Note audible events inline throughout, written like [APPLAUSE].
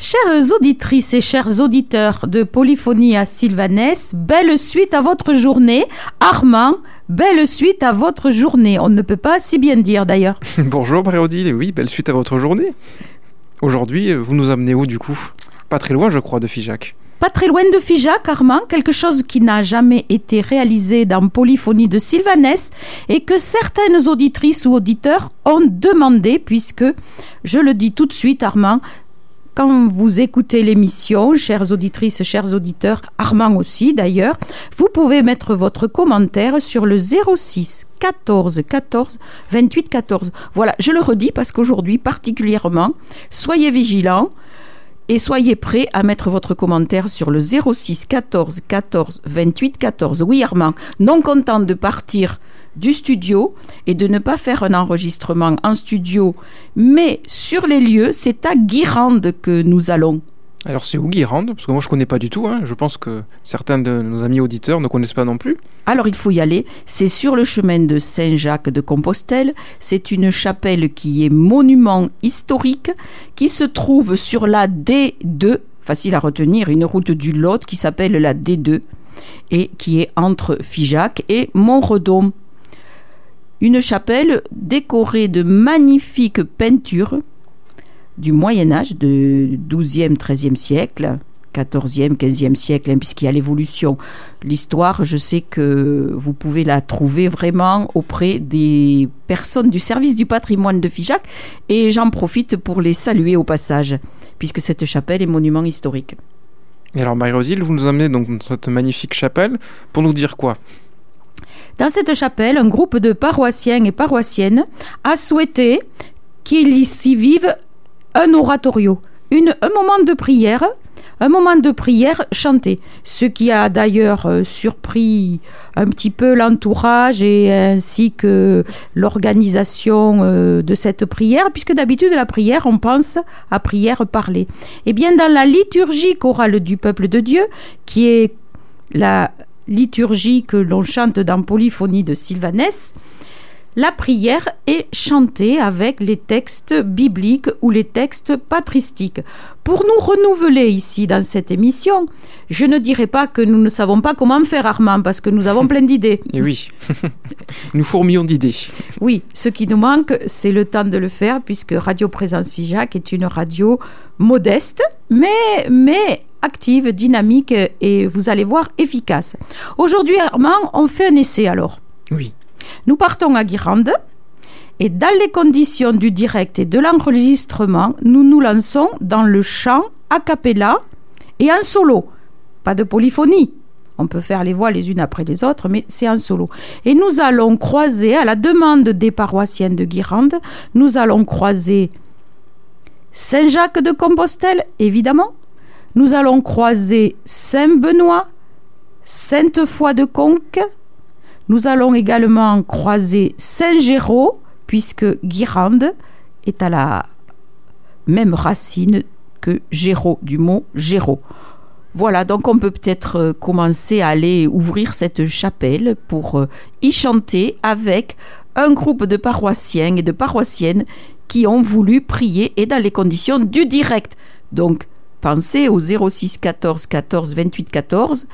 Chères auditrices et chers auditeurs de Polyphonie à Sylvanès, belle suite à votre journée. Armand, belle suite à votre journée. On ne peut pas si bien dire d'ailleurs. [LAUGHS] Bonjour Bréodile, et oui, belle suite à votre journée. Aujourd'hui, vous nous amenez où du coup? Pas très loin, je crois, de Figeac. Pas très loin de Figeac, Armand, quelque chose qui n'a jamais été réalisé dans Polyphonie de Sylvanès et que certaines auditrices ou auditeurs ont demandé, puisque, je le dis tout de suite, Armand, quand vous écoutez l'émission, chères auditrices, chers auditeurs, Armand aussi d'ailleurs, vous pouvez mettre votre commentaire sur le 06 14 14 28 14. Voilà, je le redis parce qu'aujourd'hui particulièrement, soyez vigilants et soyez prêts à mettre votre commentaire sur le 06 14 14 28 14. Oui Armand, non content de partir du studio et de ne pas faire un enregistrement en studio, mais sur les lieux, c'est à Guirande que nous allons. Alors c'est où Guirande? Parce que moi je connais pas du tout. Hein. Je pense que certains de nos amis auditeurs ne connaissent pas non plus. Alors il faut y aller. C'est sur le chemin de Saint-Jacques de Compostelle. C'est une chapelle qui est monument historique, qui se trouve sur la D2, facile à retenir, une route du Lot qui s'appelle la D2 et qui est entre Figeac et Montredon une chapelle décorée de magnifiques peintures du Moyen Âge, de 12e, 13e siècle, 14e, 15e siècle, hein, puisqu'il y a l'évolution. L'histoire, je sais que vous pouvez la trouver vraiment auprès des personnes du service du patrimoine de Figeac, et j'en profite pour les saluer au passage, puisque cette chapelle est monument historique. Et alors Marie-Rosile, vous nous amenez donc dans cette magnifique chapelle pour nous dire quoi? Dans cette chapelle, un groupe de paroissiens et paroissiennes a souhaité qu'il y vive un oratorio, un moment de prière, un moment de prière chanté, ce qui a d'ailleurs euh, surpris un petit peu l'entourage et ainsi que l'organisation euh, de cette prière, puisque d'habitude la prière, on pense à prière parlée. Eh bien, dans la liturgie chorale du peuple de Dieu, qui est la liturgie que l'on chante dans Polyphonie de Sylvanès, la prière est chantée avec les textes bibliques ou les textes patristiques. Pour nous renouveler ici dans cette émission, je ne dirais pas que nous ne savons pas comment faire Armand, parce que nous avons plein d'idées. [LAUGHS] Et oui, [LAUGHS] nous fourmillons d'idées. Oui, ce qui nous manque, c'est le temps de le faire, puisque Radio Présence Figeac est une radio modeste, mais, mais active, dynamique et vous allez voir efficace. Aujourd'hui, Armand, on fait un essai alors. Oui. Nous partons à Guirande et dans les conditions du direct et de l'enregistrement, nous nous lançons dans le chant a cappella et en solo. Pas de polyphonie. On peut faire les voix les unes après les autres, mais c'est en solo. Et nous allons croiser, à la demande des paroissiens de Guirande, nous allons croiser Saint-Jacques de Compostelle, évidemment, nous allons croiser Saint-Benoît, Sainte-Foy de Conques. Nous allons également croiser Saint-Géraud, puisque Guirande est à la même racine que Géraud, du mot Géraud. Voilà, donc on peut peut-être euh, commencer à aller ouvrir cette chapelle pour euh, y chanter avec un groupe de paroissiens et de paroissiennes qui ont voulu prier et dans les conditions du direct. Donc pensez au 06 14 14 28 14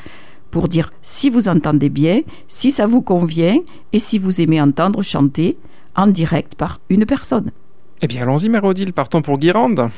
pour dire si vous entendez bien, si ça vous convient et si vous aimez entendre chanter en direct par une personne. Eh bien, allons-y, Mérodile, partons pour Guirande.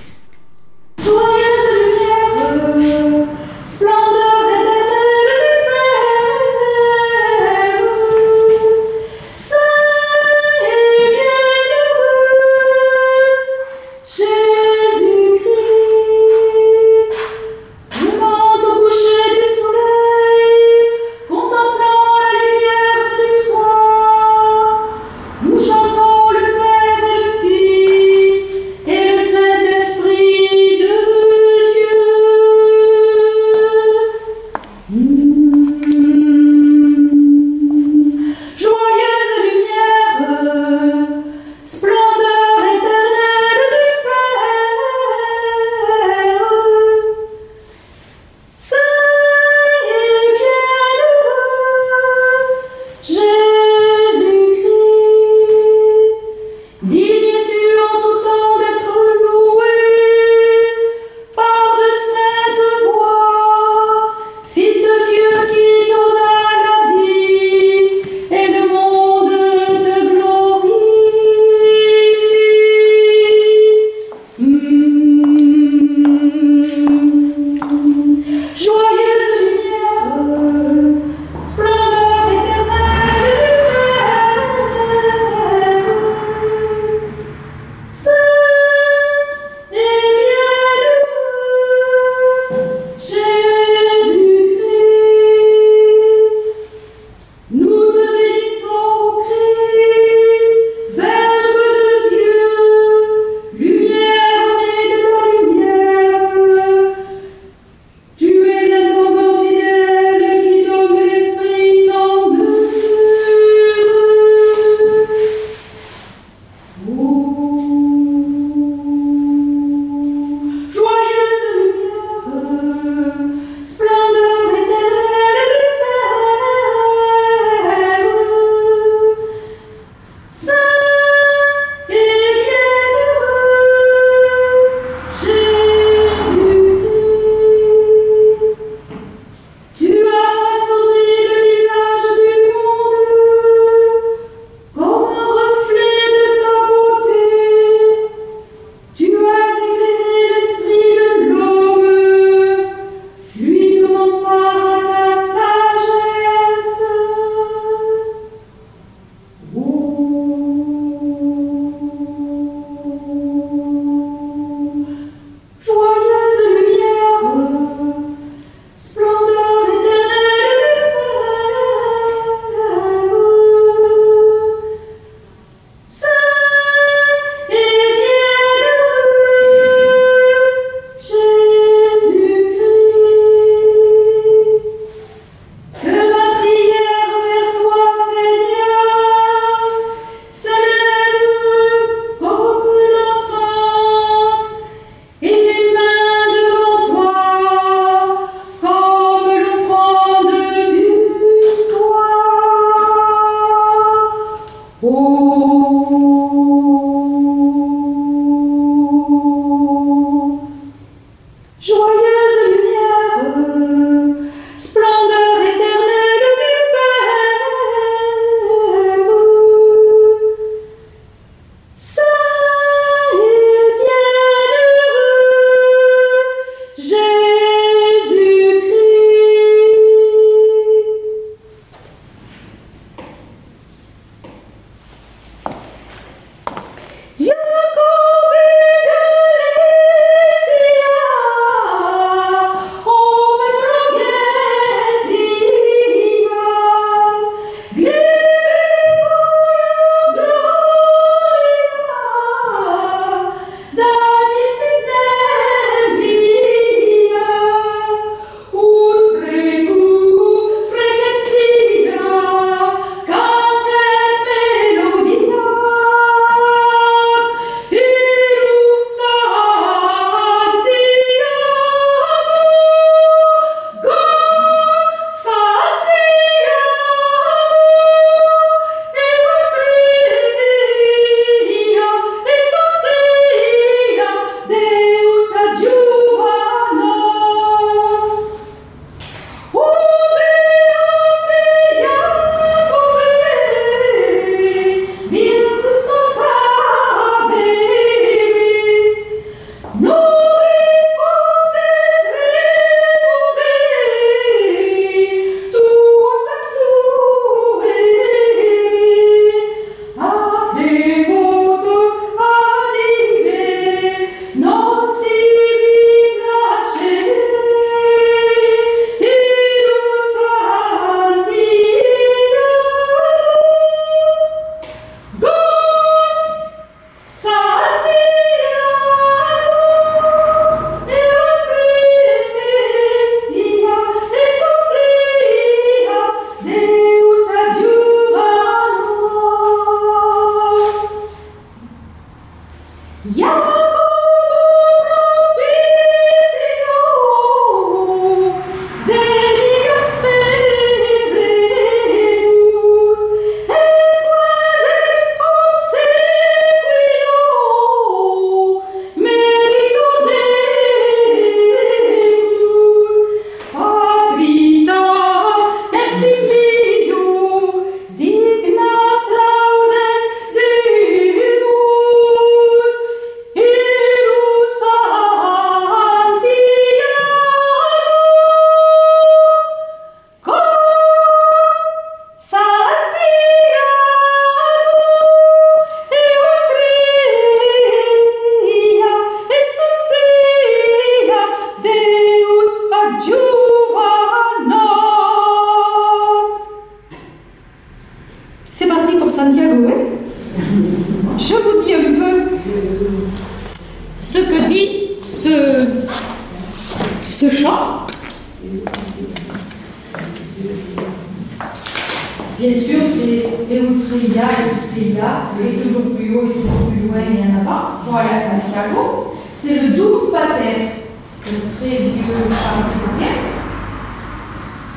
Toujours plus loin et en avant. Voilà Santiago. C'est le Dum Pater, c'est le très vieux chant italien.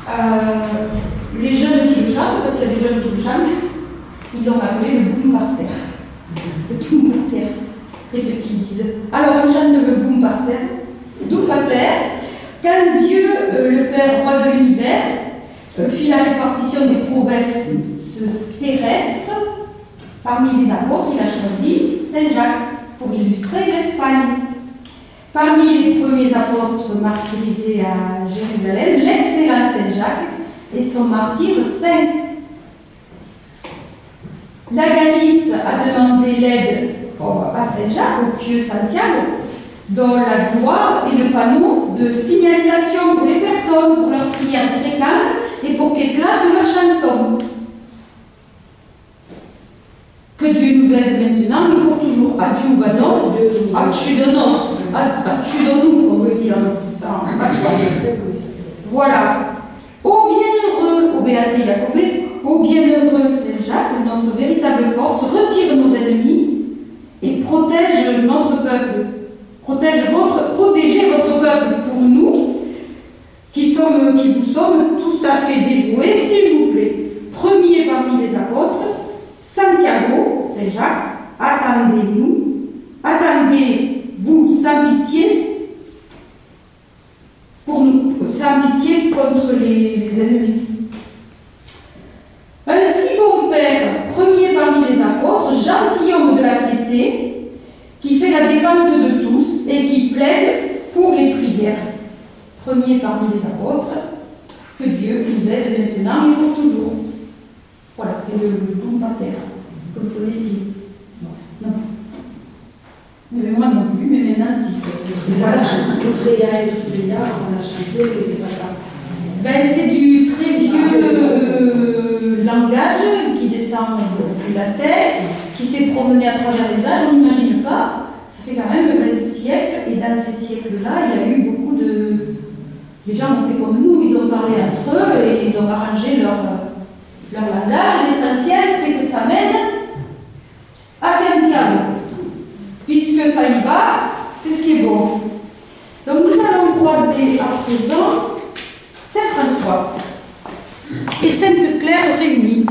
Euh, les jeunes qui le chantent, parce qu'il y a des jeunes qui le chantent, ils l'ont appelé le Boum Pater. Le Dum Pater, les petits disent. Alors on chante le Boum Pater. Dum Pater, quand Dieu, euh, le Père roi de l'univers, euh, fit la répartition des provinces terrestres, parmi les apôtres, il a choisi Saint Jacques pour illustrer l'Espagne. Parmi les premiers apôtres martyrisés à Jérusalem, l'excellent Saint Jacques et son martyr Saint. L'Agalis a demandé l'aide à Saint Jacques, au pieux Santiago, dont la gloire est le panneau de signalisation pour les personnes, pour leurs prières fréquentes et pour qu'éclate leur chanson. Que Dieu nous aide maintenant, mais pour toujours. Adieu vados, adieu de nos, adieu de nous, on veut dire Voilà. Ô bienheureux, ô Béaté Jacobé, bienheureux Saint Jacques, notre véritable force, retire nos ennemis et protège notre peuple. Protège votre, protégez votre peuple pour nous, qui, sommes, qui vous sommes tout à fait dévoués, s'il vous plaît. Premier parmi les apôtres, Santiago, Saint Jacques, attendez-nous, attendez-vous sans pitié pour nous, sans pitié contre les, les ennemis. Un si bon Père, premier parmi les apôtres, gentilhomme de la piété, qui fait la défense de tous et qui plaide pour les prières. Premier parmi les apôtres, que Dieu nous aide maintenant et pour toujours. Voilà, c'est le, bon pater que vous connaissez. Non. Mais moi non plus, mais maintenant si. Voilà, Eutria et on a chanté, mais c'est pas ça. Ben, c'est du très vieux euh, langage qui descend depuis la terre, qui s'est promené à travers les âges, on n'imagine pas. Ça fait quand même 20 siècles, et dans ces siècles-là, il y a eu beaucoup de. Les gens ont fait comme nous, ils ont parlé entre eux et ils ont arrangé leur, leur langage. L'essentiel, c'est que ça mène à Santiago. Puisque ça y va, c'est ce qui est bon. Donc nous allons croiser à présent Saint François et Sainte Claire réunis.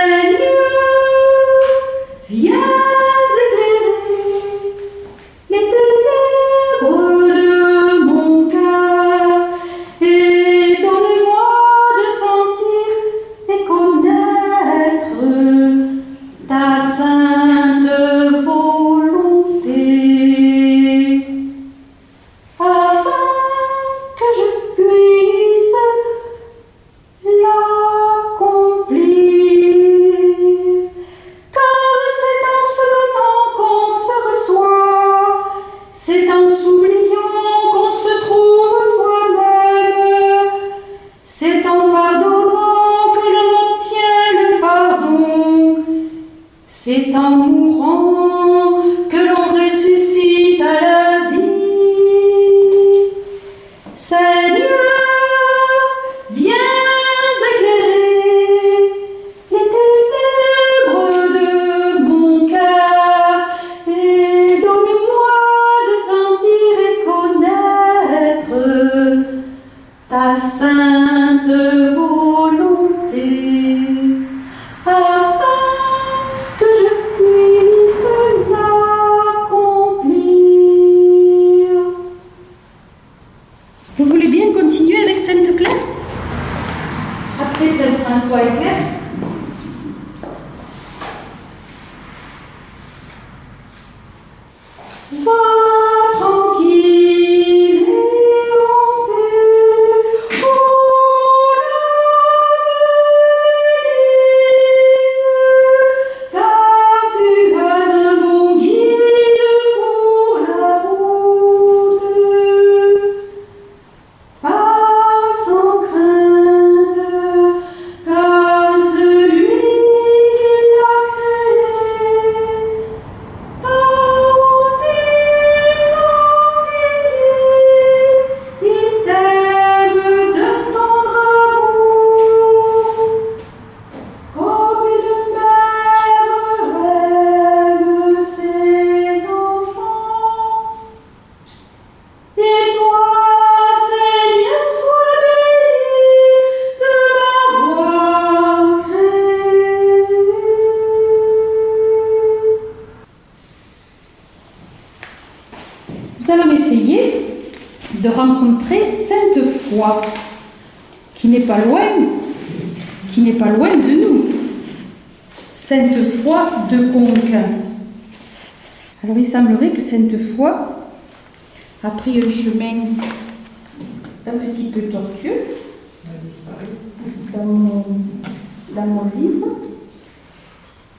Seigneur, viens. de rencontrer Sainte Foi, qui n'est pas loin, qui n'est pas loin de nous. Sainte Foi de Conquin. Alors il semblerait que Sainte Foi a pris un chemin un petit peu tortueux dans mon, livre.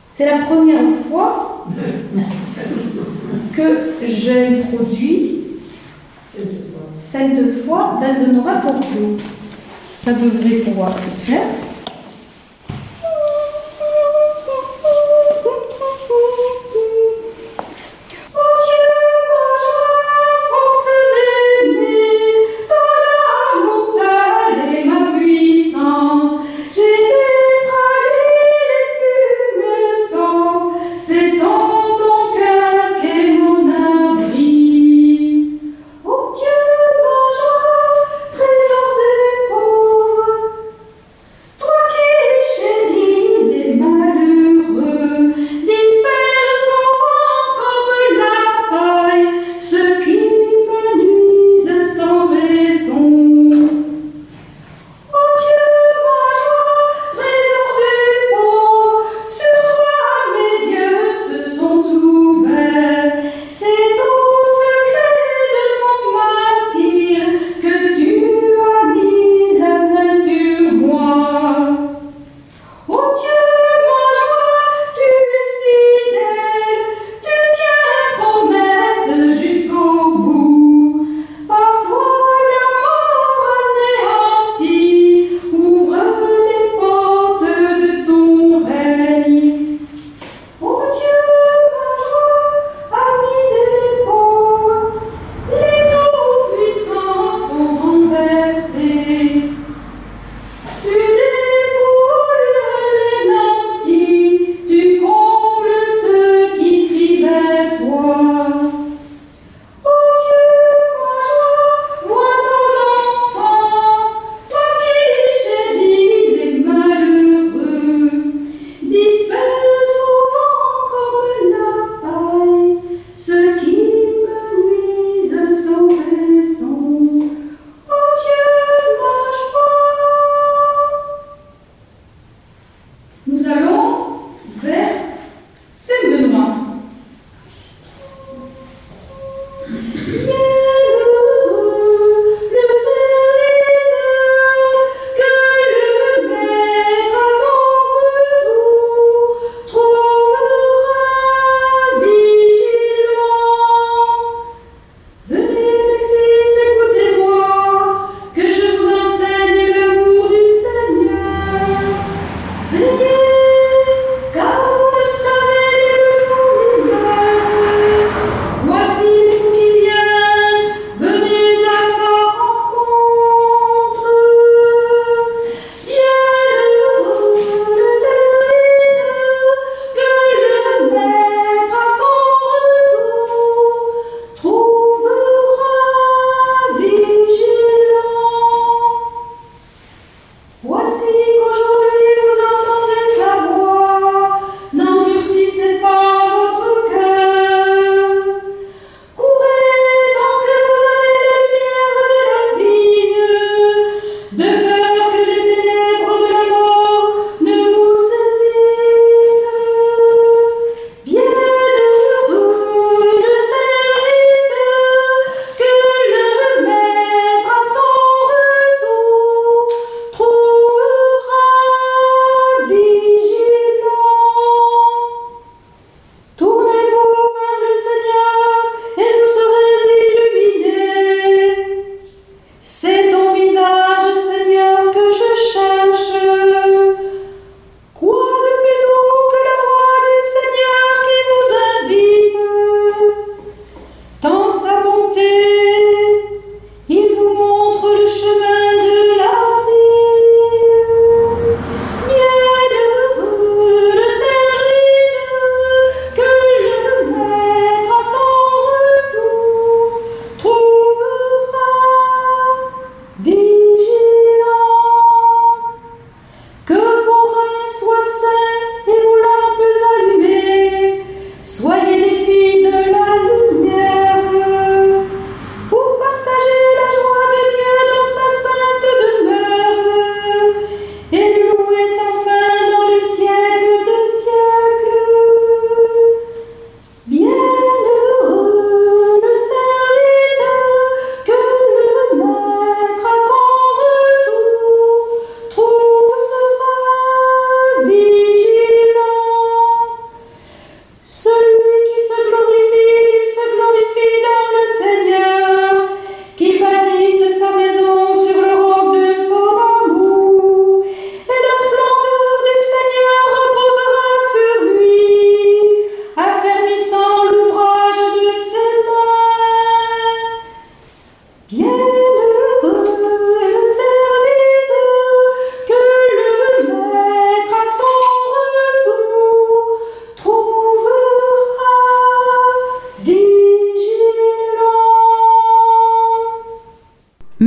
C'est la première fois [LAUGHS] que j'introduis cette fois, Sainte foi d'Alzenora Torpio. Ça devrait pouvoir se faire.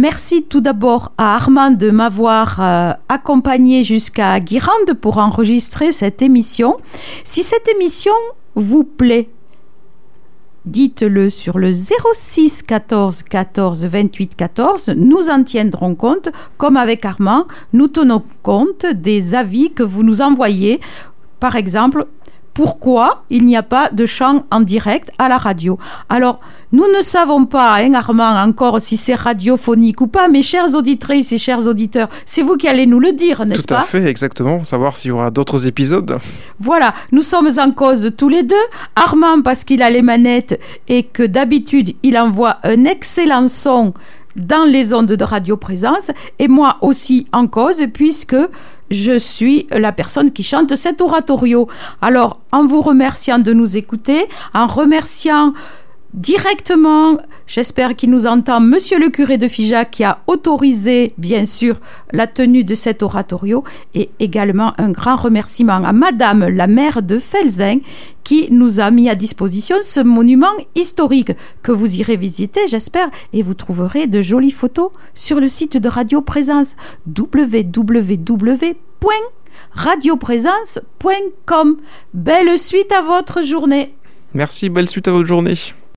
Merci tout d'abord à Armand de m'avoir euh, accompagné jusqu'à Guirande pour enregistrer cette émission. Si cette émission vous plaît, dites-le sur le 06 14 14 28 14. Nous en tiendrons compte. Comme avec Armand, nous tenons compte des avis que vous nous envoyez. Par exemple, pourquoi il n'y a pas de chant en direct à la radio. Alors, nous ne savons pas, hein, Armand, encore si c'est radiophonique ou pas, mes chères auditrices et chers auditeurs, c'est vous qui allez nous le dire, n'est-ce Tout pas à fait, exactement. Savoir s'il y aura d'autres épisodes. Voilà, nous sommes en cause tous les deux. Armand parce qu'il a les manettes et que d'habitude il envoie un excellent son dans les ondes de radio présence et moi aussi en cause puisque je suis la personne qui chante cet oratorio. Alors, en vous remerciant de nous écouter, en remerciant directement, j'espère qu'il nous entend, Monsieur le curé de Figeac qui a autorisé, bien sûr, la tenue de cet oratorio et également un grand remerciement à Madame la maire de Felzin qui nous a mis à disposition ce monument historique que vous irez visiter, j'espère, et vous trouverez de jolies photos sur le site de Radio Présence www.radioprésence.com. Belle suite à votre journée. Merci, belle suite à votre journée.